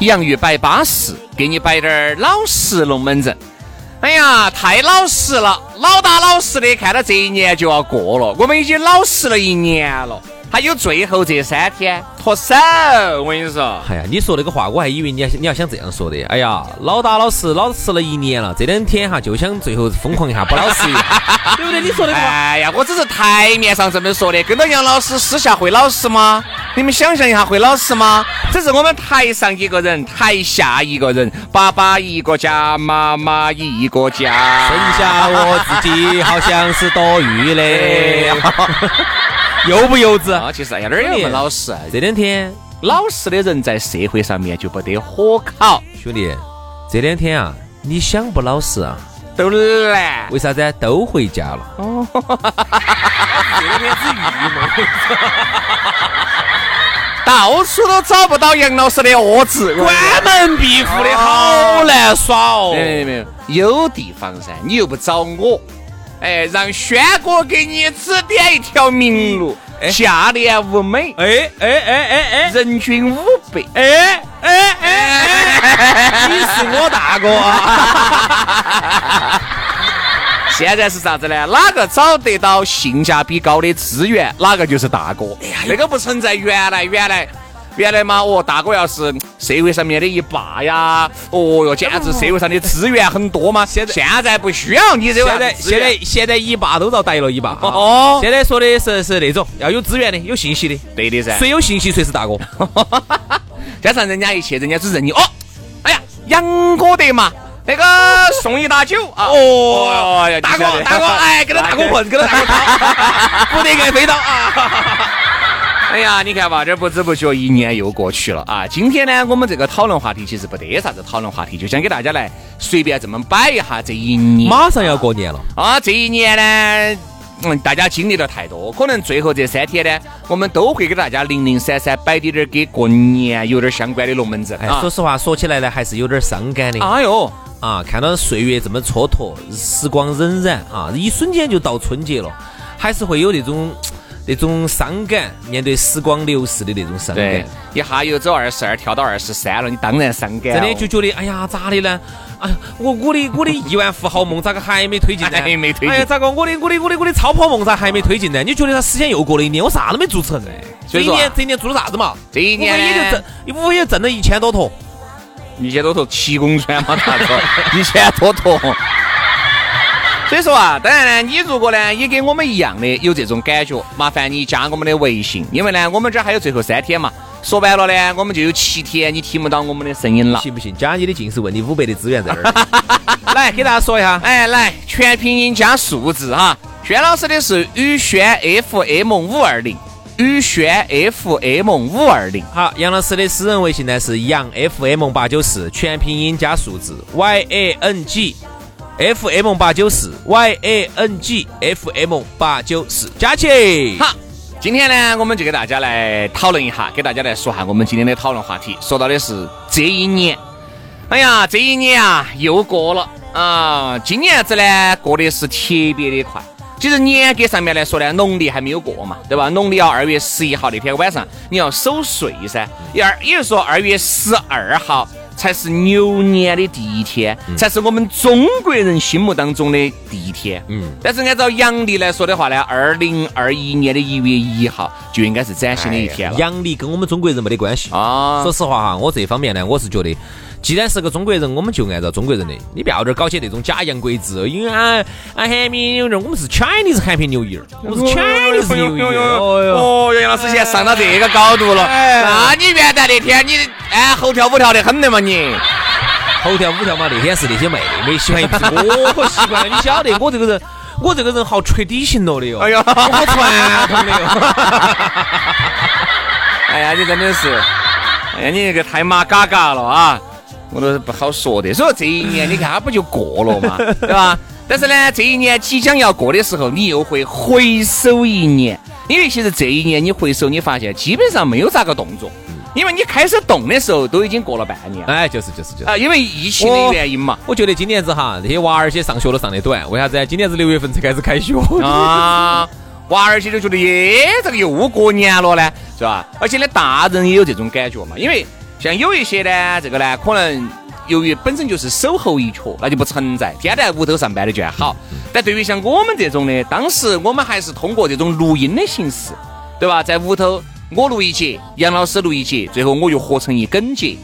洋芋摆巴适，给你摆点儿老实龙门阵。哎呀，太老实了，老大老实的，看到这一年就要过了，我们已经老实了一年了。还有最后这三天脱手，我跟你说。哎呀，你说那个话，我还以为你要你要想这样说的。哎呀，老大老实，老实了一年了，这两天哈就想最后疯狂一下，不老实，对不对？你说的话。哎呀，我只是台面上这么说的，跟到杨老师私下会老实吗？你们想象一下，会老实吗？这是我们台上一个人，台下一个人，爸爸一个家，妈妈一个家，剩下我自己好像是多余的。幼不幼稚？啊，其实哎呀，哪儿有那么老实？这两天老实的人在社会上面就不得火烤。兄弟，这两天啊，你想不老实啊，都难。为啥子？都回家了。哦，这两天是郁闷，到处都找不到杨老师的窝子，关门闭户的好难耍哦。没有没有，有地方噻，你又不找我。哎，让轩哥给你指点一条明路，价廉物美，哎哎哎哎哎，人均五百，哎哎哎，你是我大哥啊！现在是啥子呢？哪个找得到性价比高的资源，哪个就是大哥。哎呀，那个不存在，原来原来。原来嘛，哦，大哥要是社会上面的一霸呀，哦哟，简直社会上的资源很多嘛。现在现在不需要你这个，现在现在现在一霸都遭逮了一霸。哦，现在说的是是那种要有资源的，有信息的。对的噻，谁有信息谁是大哥。加上人家一切，人家只认你。哦，杨哥得嘛，那个送一打酒啊。哦，大哥大哥，哎，跟着大哥混，跟着大哥跑，不得挨飞刀啊。哎呀，你看吧，这不知不觉一年又过去了啊！今天呢，我们这个讨论话题其实不得啥子讨论话题，就想给大家来随便这么摆一下这一年。马上要过年了啊！这一年呢，嗯，大家经历了太多，可能最后这三天呢，我们都会给大家零零散散摆点点跟过年有点相关的龙门阵。哎，说实话，说起来呢，还是有点伤感的。哎呦，啊，看到岁月这么蹉跎，时光荏苒啊，一瞬间就到春节了，还是会有那种。那种伤感，面对时光流逝的那种伤感，一下又走二十二，跳到二十三了，你当然伤感。真的就觉得，哎呀，咋的呢？哎呀，我我的我的亿万富豪梦咋个还没推进呢？还没推进。哎呀，咋个我的我的我的我的超跑梦咋还没推进呢？你觉得他时间又过了一年，我啥都没做成。这一年这一年做了啥子嘛？这一年也就挣，无非也挣了一千多坨，一千多坨七公船嘛，大哥，一千多坨。所以说啊，当然呢，你如果呢也跟我们一样的有这种感觉，麻烦你加我们的微信，因为呢我们这儿还有最后三天嘛。说白了呢，我们就有七天你听不到我们的声音了。信不信？加你的近视问你五百的资源在这儿。来给大家说一下，哎，来全拼音加数字哈。轩老师的是宇轩 FM 五二零，宇轩 FM 五二零。好，杨老师的私人微信呢是杨 FM 八九四，全拼音加数字 Y A N G。F M 八九四 Y A N G F M 八九四加起。好，今天呢，我们就给大家来讨论一下，给大家来说下我们今天的讨论话题。说到的是这一年，哎呀，这一年啊又过了啊，今年子呢过得是特别的快。其实严格上面来说呢，农历还没有过嘛，对吧？农历要二月十一号那天晚上你要守岁噻，二也就是说二月十二号。才是牛年的第一天，才是我们中国人心目当中的第一天。嗯，但是按照阳历来说的话呢，二零二一年的一月一号就应该是崭新的一天了。阳历跟我们中国人没得关系啊。说实话哈，我这方面呢，我是觉得。既然是个中国人，我们就按照中国人的，你不要这搞些那种假洋鬼子，因为啊啊，Happy New Year，我们是 Chinese Happy New Year，我们是 Chinese New Year。哦哟，杨老师现在上到这个高度了，那你元旦那天你哎猴跳舞跳得很的嘛你？猴跳舞跳嘛，那天是那些妹妹喜欢一批，我习惯了。你晓得我这个人，我这个人好缺底型了的哟，哎呀，我好传统的哟。哎呀，你真的是，哎呀，你这个太马嘎嘎了啊！我都是不好说的，所以说这一年你看它不就过了嘛，对吧？但是呢，这一年即将要过的时候，你又会回首一年，因为其实这一年你回首，你发现基本上没有咋个动作，因为你开始动的时候都已经过了半年。哎，就是就是就是啊，因为疫情的原因嘛。我觉得今年子哈，这些娃儿些上学都上的短，为啥子？今年子六月份才开始开学 啊，娃儿些就觉得耶，这个又过年了呢，是吧？而且呢，大人也有这种感觉嘛，因为。像有一些呢，这个呢，可能由于本身就是守候一缺，那就不存在，天天在屋头上班的就还好。但对于像我们这种的，当时我们还是通过这种录音的形式，对吧？在屋头我录一节，杨老师录一节，最后我又合成一梗节。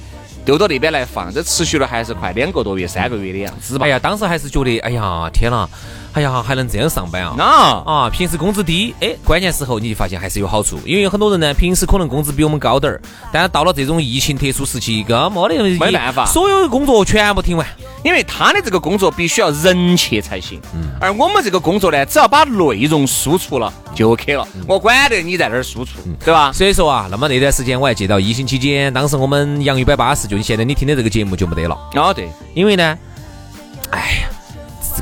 丢到那边来放，这持续了还是快两个多月、三个月的样子吧。哎呀，当时还是觉得，哎呀，天呐，哎呀，还能这样上班啊？那啊！平时工资低，哎，关键时候你就发现还是有好处，因为有很多人呢，平时可能工资比我们高点儿，但是到了这种疫情特殊时期，根本没得没办法，所有的工作全部停完。因为他的这个工作必须要人去才行，嗯而我们这个工作呢，只要把内容输出了就 OK 了，我管得你在那儿输出，对吧？所以说啊，那么那段时间我还记到疫情期间，当时我们杨一百八十，就现在你听的这个节目就没得了。哦，对，因为呢，哎呀，这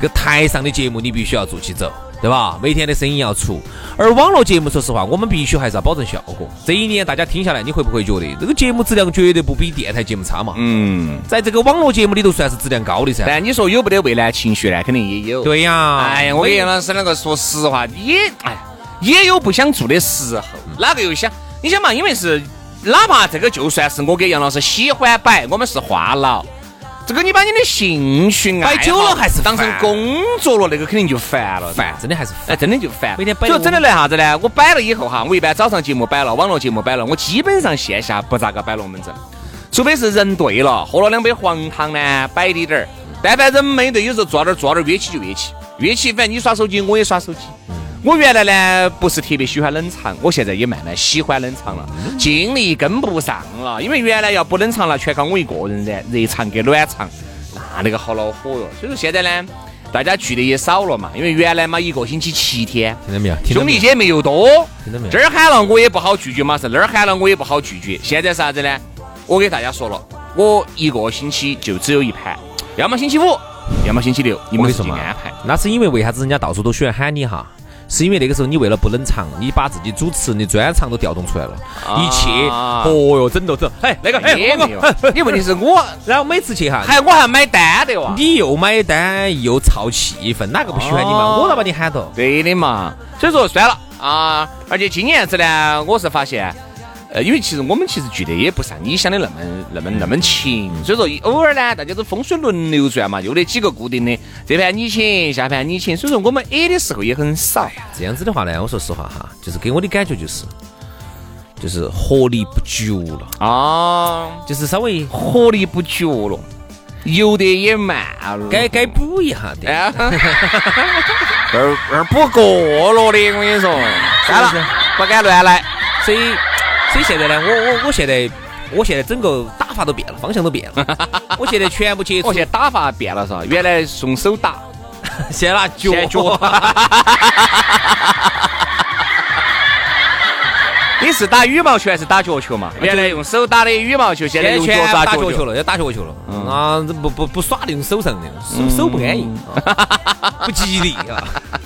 个台上的节目你必须要做起走。对吧？每天的声音要出，而网络节目，说实话，我们必须还是要保证效果。这一年大家听下来，你会不会觉得这个节目质量绝对不比电台节目差嘛？嗯，在这个网络节目里头算是质量高的噻。但你说有没得未来情绪呢？肯定也有。对呀，哎呀，我跟杨老师那个说实话，也哎，也有不想做的时候。哪个又想？你想嘛？因为是，哪怕这个就算是我给杨老师喜欢摆，我们是话痨。这个你把你的兴趣摆久了还是当成工作了，那个肯定就烦了，烦，真的还是哎，真的就烦。每天摆，就真的来啥子呢？我摆了以后哈，我一般早上节目摆了，网络节目摆了，我基本上线下不咋个摆龙门阵，除非是人对了，喝了两杯黄汤呢，摆滴点儿。但凡人没对，有时候坐那儿坐那儿约起就约起，约起反正你耍手机，我也耍手机。我原来呢不是特别喜欢冷场，我现在也慢慢喜欢冷场了，精力跟不上了。因为原来要不冷场了，全靠我一个人热热场跟暖场，那那个好恼火哟。所以说现在呢，大家聚的也少了嘛。因为原来嘛一个星期七天，听到没有？兄弟姐妹又多，听到没有？这儿喊了我也不好拒绝嘛，是那儿喊了我也不好拒绝。现在啥子呢？我给大家说了，我一个星期就只有一盘，要么星期五，要么星期六，你们自己安排。那是因为为啥子人家到处都喜欢喊你哈？是因为那个时候你为了不冷场，你把自己主持人的专长都调动出来了，一切，哦哟，整都整，哎，那个，哎，你问题是我，然后每次去哈，还我还买单的哇，你又买单又操气氛，哪个不喜欢你嘛？我咋把你喊到？对的嘛，所以说算了啊，而且今年子呢，我是发现。呃，因为其实我们其实聚的也不像你想的那么那么那么勤，所以说偶尔呢，大家都风水轮流转嘛，就得几个固定的，这盘你请，下盘你请，所以说我们 A 的时候也很少。这样子的话呢，我说实话哈，就是给我的感觉就是，就是活力不足了啊，就是稍微活力不足了，游得也慢了，该该补一下的 这儿这儿补过了的，我跟你说，算了，不敢乱来，所以。所以现在呢，我我我现在，我现在整个打法都变了，方向都变了。我现在全部接触，我现在打法变了是吧？原来用手打，现在拿脚脚。你是打羽毛球还是打脚球嘛？原来用手打的羽毛球，现在用脚打脚球了，要打脚球了。啊，不不不耍那种手上的，手手不安逸，不吉利啊。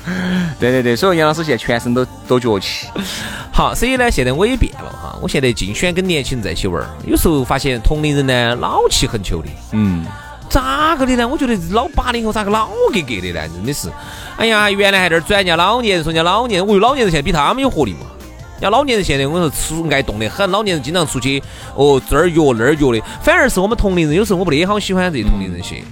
对对对，所以杨老师现在全身都都脚气。好，所以呢，现在我也变了哈，我现在尽选跟年轻人在一起玩儿。有时候发现同龄人呢老气横秋的，嗯，咋个的呢？我觉得老八零后咋个老格格的呢？真的是，哎呀，原来还在转人家老年人，说人家老年人，我有老年人现在比他们有活力嘛。人家老年人现在我说出爱动得很，老年人经常出去哦这儿约那儿约的，反而是我们同龄人有时候我不得好喜欢这些同龄人些。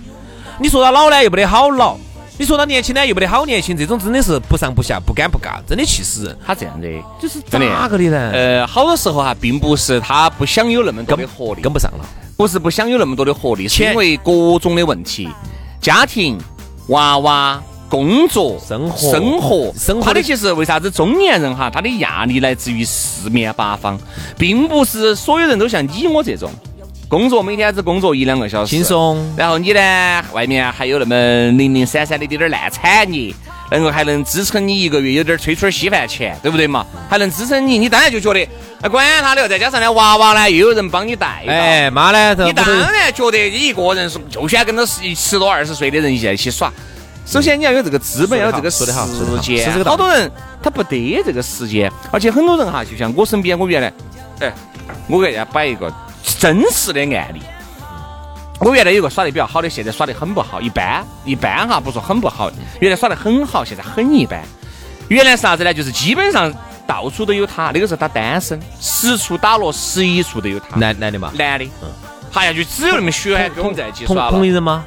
你说他老呢又不得好老，你说他年轻呢又没得好年轻，这种真的是不上不下不尴不尬，真的气死人。他这样的就是咋个的呢？呃，好多时候哈，并不是他不想有那么多的活力，跟不上了，不是不想有那么多的活力，是因为各种的问题，家庭、娃娃。工作、生活、生活、生活，他的其实为啥子中年人哈，他的压力来自于四面八方，并不是所有人都像你我这种，工作每天只工作一两个小时，轻松。然后你呢，外面还有那么零零散散的点点烂产业，能够还能支撑你一个月有点吹吹稀饭钱，对不对嘛？还能支撑你，你当然就觉得，那管他的，再加上呢，娃娃呢又有人帮你带，哎妈呢，你当然觉得你一个人是就喜欢跟着十十多二十岁的人在一起耍。首先你要有这个资本，要有这个时间。好多人他不得这个时间，而且很多人哈，就像我身边，我原来，哎，我给大家摆一个真实的案例。我原来有个耍的比较好的，现在耍的很不好，一般一般哈，不说很不好。原来耍的很好，现在很一般。原来是啥子呢？就是基本上到处都有他，那个时候他单身，十处打落十一处都有他。男男的嘛？男的。嗯。好像就只有那么选跟我们在一起耍了。同龄人吗？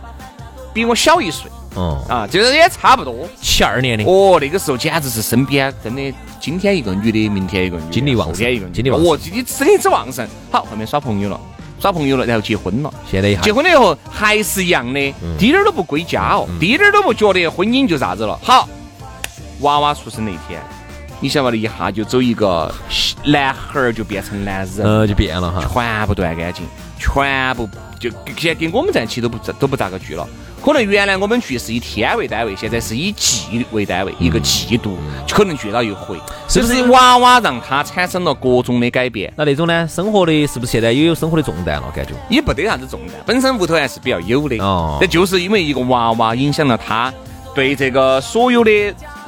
比我小一岁。哦啊，就是也差不多，七二年的哦，那个时候简直是身边真的，今天一个女的，明天一个女的，精力旺盛，一个，精力旺盛，哦，你精力之旺盛。好，后面耍朋友了，耍朋友了，然后结婚了。现在结婚了以后还是一样的，滴点儿都不归家哦，滴点儿都不觉得婚姻就啥子了。好，娃娃出生那天，你晓不得一下就走一个男孩儿就变成男人，呃，就变了哈，全部断干净，全部就现在跟我们在一起都不都不咋个聚了。可能原来我们聚是以天为单位，现在是以季为单位，一个季度可能聚到一回。是不是娃娃让他产生了各种的改变？那那种呢？生活的是不是现在也有生活的重担了？感觉也不得啥子重担，本身屋头还是比较有的。哦，那就是因为一个娃娃影响了他对这个所有的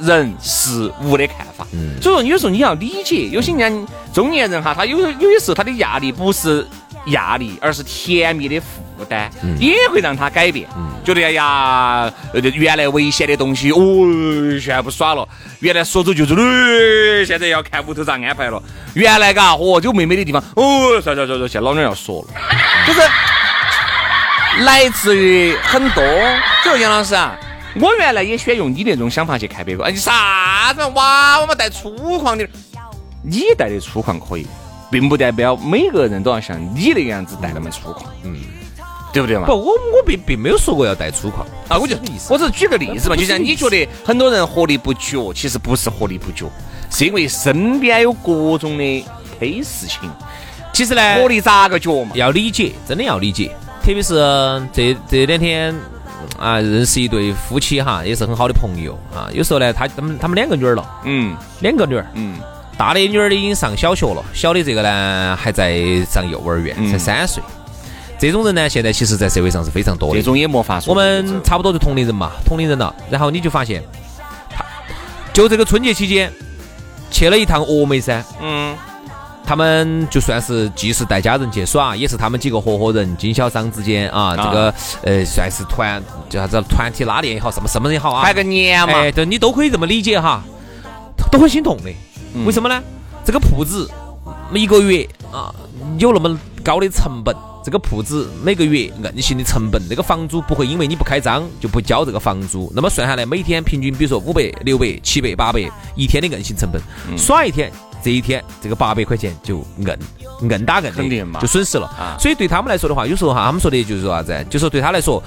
人事物的看法。嗯，所以说有时候你要理解，有些人中年人哈，他有有些时候他的压力不是压力，而是甜蜜的负担，也会让他改变。觉得哎呀，原来危险的东西哦，全部耍了。原来说走就走的，现在要看屋头咋安排了。原来嘎，哦，有妹妹的地方，哦，算算算算，现在老娘要说了，就是来自于很多。就说杨老师啊，我原来也喜欢用你那种想法去看别个。哎，你啥子娃娃嘛带粗犷的，你带的粗犷可以，并不代表每个人都要像你那个样子带那么粗犷。嗯。对不对嘛？不，我我并并没有说过要带粗犷啊，我就我只是举个例子嘛，就像你觉得很多人活力不绝，其实不是活力不绝，是因为身边有各种的黑事情。其实呢，活力咋个觉嘛？要理解，真的要理解。特别是这这两天啊，认识一对夫妻哈，也是很好的朋友啊。有时候呢，他他们他们两个女儿了，嗯，两个女儿，嗯，大的女儿已经上小学了，小的这个呢还在上幼儿园，才三岁。这种人呢，现在其实，在社会上是非常多的。这种也没法说。我们差不多就同龄人嘛，同龄人了。然后你就发现，他就这个春节期间去了一趟峨眉山。嗯。他们就算是既是带家人去耍，也是他们几个合伙人、经销商之间啊，这个呃，算是团叫啥子团体拉练也好，什么什么也好啊。拜个年嘛。哎，对，你都可以这么理解哈，都很心痛的。为什么呢？这个铺子一个月啊，有那么高的成本。这个铺子每个月硬性的成本，这个房租不会因为你不开张就不交这个房租。那么算下来，每天平均，比如说五百、六百、七百、八百一天的硬性成本，耍一天，这一天这个八百块钱就硬硬打硬的，就损失了。所以对他们来说的话，有时候哈，他们说的就是说啥子？就说对他来说，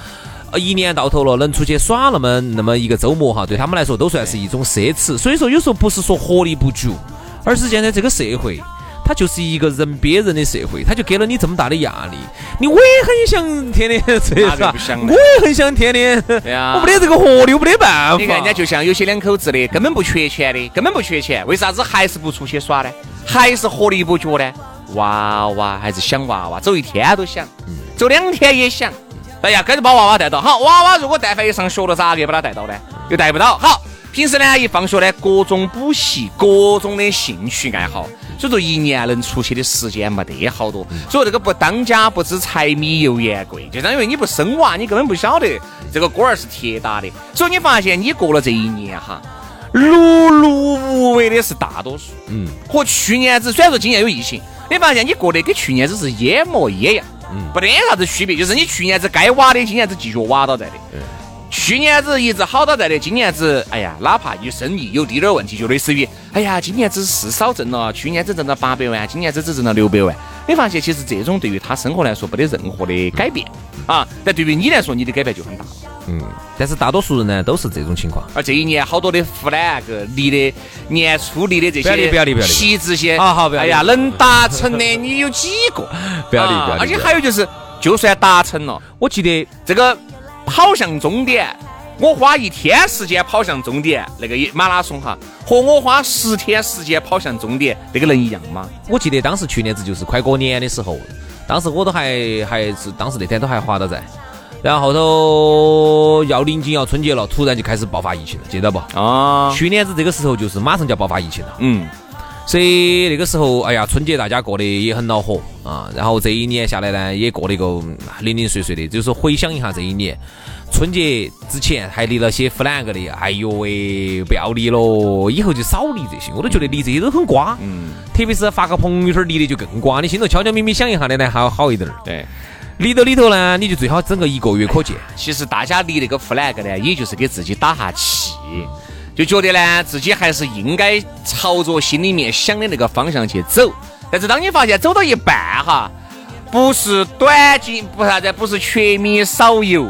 呃一年到头了能出去耍那么那么一个周末哈，对他们来说都算是一种奢侈。所以说有时候不是说活力不足，而是现在这个社会。他就是一个人憋人的社会，他就给了你这么大的压力。你我也很想天天出去耍，我也很想天天，对啊，我没得这个活力，我没得办法。你看人家就像有些两口子的，根本不缺钱的，根本不缺钱，为啥子还是不出去耍呢？还是活力不足呢？娃娃还是想娃娃，走一天都想，走两天也想。哎呀，赶紧把娃娃带到。好，娃娃如果但凡一上学了，咋个把他带到呢？又带不到。好，平时呢一放学呢，各种补习，各种的兴趣爱好。所以说一年能出去的时间没得好多，所以这个不当家不知柴米油盐贵，就因为你不生娃，你根本不晓得这个锅儿是铁打的。所以你发现你过了这一年哈，碌碌无为的是大多数。嗯，和去年子虽然说今年有疫情，你发现你过得跟去年子是一模一样，嗯，没得啥子区别，就是你去年子该挖的，今年子继续挖到在的。去年子一直好到在的，今年子，哎呀，哪怕有生意有滴点儿问题，就类似于，哎呀，今年子是少挣了，去年子挣了八百万，今年子只挣了六百万。你发现其实这种对于他生活来说没得任何的改变啊，但对于你来说，你的改变就很大了。嗯，但是大多数人呢都是这种情况。而这一年好多的湖呢，个立的年初立的这些，不要立，不要立，不要立，旗帜些，好好不要。哎呀，能达成的你有几个？不要立，不要立。而且还有就是，就算达成了，我记得这个跑向终点。我花一天时间跑向终点，那个马拉松哈，和我花十天时间跑向终点，那个能一样吗？我记得当时去年子就是快过年的时候，当时我都还还是当时那天都还滑到在，然后后头要临近要春节了，突然就开始爆发疫情了，记得不？啊，去年子这个时候就是马上就要爆发疫情了，嗯。所以那个时候，哎呀，春节大家过得也很恼火啊。然后这一年下来呢，也过得一个零零碎碎的。就是回想一下这一年，春节之前还立了些 flag 的，哎呦喂，不要立了，以后就少立这些。我都觉得立这些都很瓜。嗯。特别是发个朋友圈立的就更瓜，你心头悄悄咪咪想一下的呢，还要好一点儿。对。立到里头呢，你就最好整个一个月可见。其实大家立那个 flag 呢，也就是给自己打下气。就觉得呢，自己还是应该朝着心里面想的那个方向去走。但是当你发现走到一半哈，不是短进，不啥子，不是缺米少油，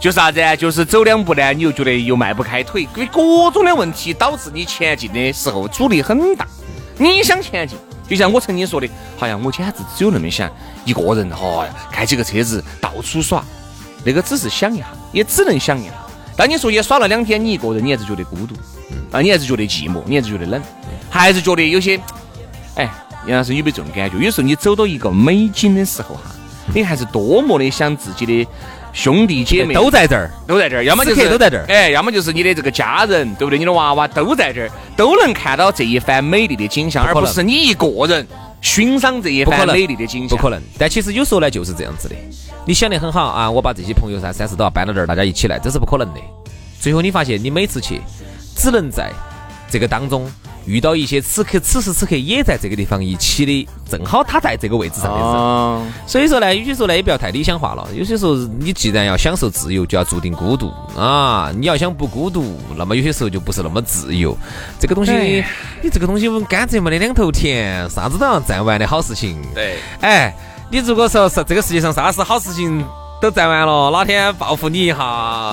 就啥子，就是走两步呢，你又觉得又迈不开腿，因为各种的问题导致你前进的时候阻力很大。你想前进，就像我曾经说的，好像我简直只有那么想，一个人哈，开几个车子到处耍，那个只是想一下，也只能想一下。当你说也耍了两天，你一个人，你还是觉得孤独，啊，你还是觉得寂寞，你还是觉得冷，还是觉得有些，哎，杨老师有没有这种感觉？有时候你走到一个美景的时候哈，你还是多么的想自己的兄弟姐妹都在这儿，都在这儿，要么就是都在这儿，哎，要么就是你的这个家人，对不对？你的娃娃都在这儿，都能看到这一番美丽的景象，而不是你一个人欣赏这一番美丽的景象。不可能，但其实有时候呢，就是这样子的。你想得很好啊！我把这些朋友噻，三四都要搬到这儿，大家一起来，这是不可能的。最后你发现，你每次去，只能在这个当中遇到一些此刻此时此刻也在这个地方一起的，正好他在这个位置上的人。所以说呢，有些时候呢也不要太理想化了。有些时候你既然要享受自由，就要注定孤独啊！你要想不孤独，那么有些时候就不是那么自由。这个东西，你这个东西甘蔗没得两头甜，啥子都要占完的好事情。对，哎。你如果说是这个世界上啥事好事情都占完了，哪天报复你一下，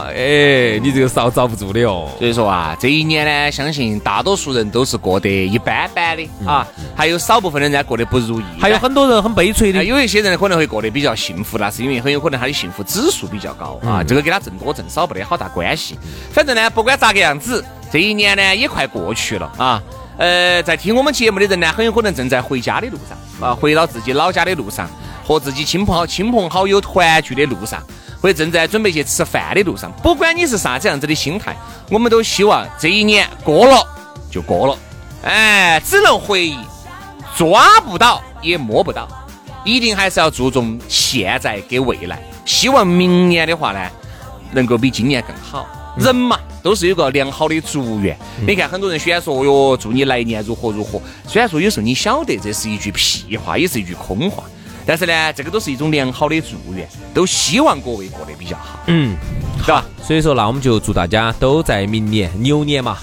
哎，你这个遭遭不住的哦。所以说啊，这一年呢，相信大多数人都是过得一般般的啊，还有少部分的人过得不如意，还有很多人很悲催的。有一些人可能会过得比较幸福，那是因为很有可能他的幸福指数比较高啊，这个跟他挣多挣少不得好大关系。反正呢，不管咋个样子，这一年呢也快过去了啊。呃，在听我们节目的人呢，很有可能正在回家的路上啊，回到自己老家的路上。和自己亲朋好亲朋好友团聚的路上，或者正在准备去吃饭的路上，不管你是啥子样子的心态，我们都希望这一年过了就过了，哎，只能回忆，抓不到也摸不到，一定还是要注重现在跟未来。希望明年的话呢，能够比今年更好。人嘛，都是有个良好的祝愿。你看，很多人喜欢说哟，祝你来年如何如何。虽然说有时候你晓得这是一句屁话，也是一句空话。但是呢，这个都是一种良好的祝愿，都希望各位过得比较好，嗯，是吧？所以说，那我们就祝大家都在明年牛年嘛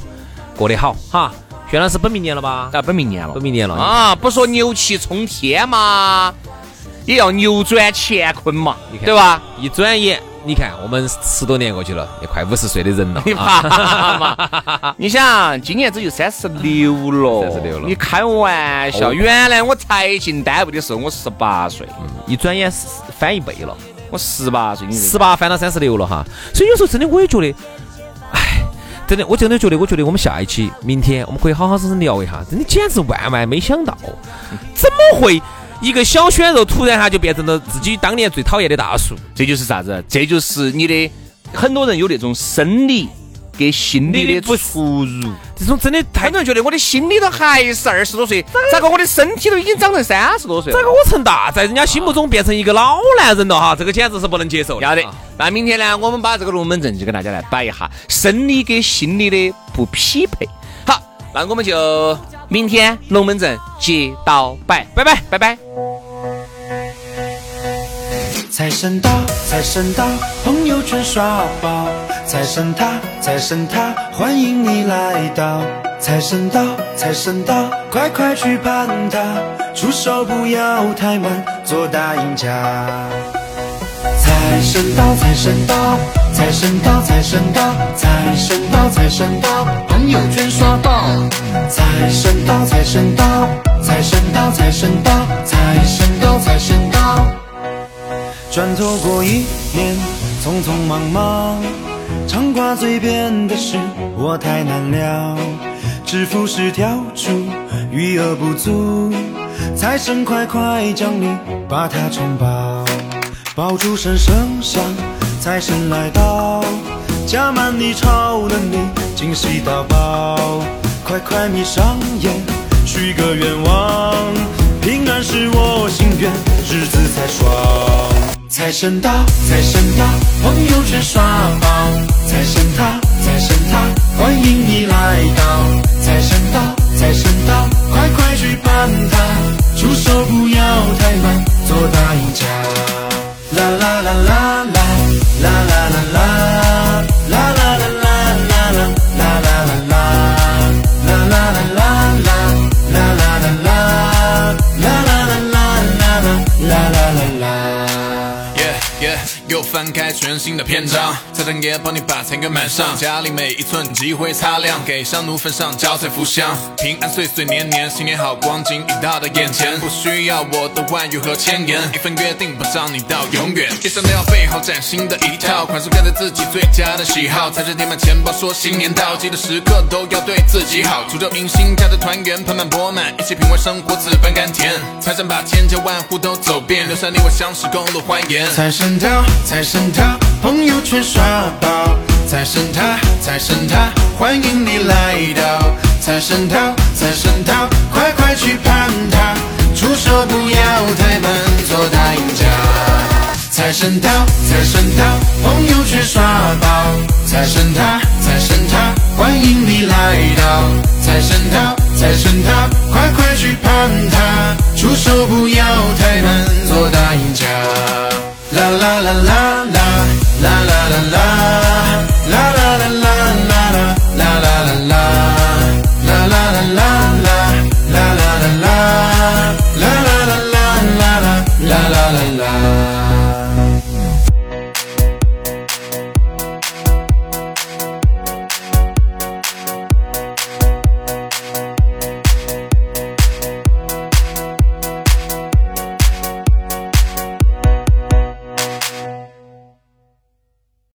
过得好哈。薛老师本明年了吧？啊，本明年了，本明年了啊！不说牛气冲天嘛，也要扭转乾坤嘛，对吧？一转眼。你看，我们十多年过去了，也快五十岁的人了。你怕嘛？你想，今年只有三十六了。三十六了。你开玩笑？原来我才进单位的时候，我十八岁。嗯。一转眼翻一倍了。我十八岁，十八翻到三十六了哈。所以有时候真的，我也觉得，哎，真的，我真的觉得，我觉得我们下一期，明天我们可以好好生生聊一下。真的简直万万没想到，怎么会？一个小鲜肉突然哈就变成了自己当年最讨厌的大叔，这就是啥子？这就是你的很多人有那种生理跟心理的不出入。这种真的，很多人觉得我的心里头还是二十多岁，咋个我的身体都已经长成三十多岁？咋个我成大，在人家心目中变成一个老男人了哈？这个简直是不能接受。要得，那明天呢，我们把这个龙门阵就给大家来摆一下，生理跟心理的不匹配。好，那我们就明天龙门阵接到摆，拜拜，拜拜。财神到，财神到，朋友圈刷爆。财神他，财神他，欢迎你来到。财神到，财神到，快快去盘他，出手不要太慢，做大赢家。财神到，财神到，财神到，财神到，财神到，财神到，朋友圈刷爆。财神到，财神到，财神到，财神到，财神到，财神到。转头过一年，匆匆忙忙，常挂嘴边的是我太难了。致富是跳出，余额不足，财神快快降临，把它冲爆。爆竹声声响，财神来到，加满你超能力，惊喜到爆。快快闭上眼，许个愿望，平安是我心愿，日子才爽。财神到，财神到，朋友圈刷爆。财神他，财神他，欢迎你来到。财神到，财神到，快快去办他，出手不要太慢，做大赢家。啦啦啦，啦全新的篇章，财神爷帮你把财源满上，家里每一寸积灰擦亮，给香炉焚上交财福香，平安岁岁年年，新年好光景已到的眼前，不需要我的万语和千言，一份约定保障你到永远。一生都要备好崭新的一套，款式跟着自己最佳的喜好，财神填满钱包说新年到，记得时刻都要对自己好，祝寿迎新，家的团圆盆满钵满，一起品味生活此番甘甜。财神把千家万户都走遍，留下你我相识共度欢颜。财神到。财神朋友圈刷爆。财神他，财神他，欢迎你来到。财神到，财神到，快快去攀它，出手不要太慢，做大赢家。财神到，财神到，朋友圈刷爆。财神他，财神他，欢迎你来到。财神到，财神到，快快去攀它，出手不要太慢，做大赢家。啦啦啦啦 la la la.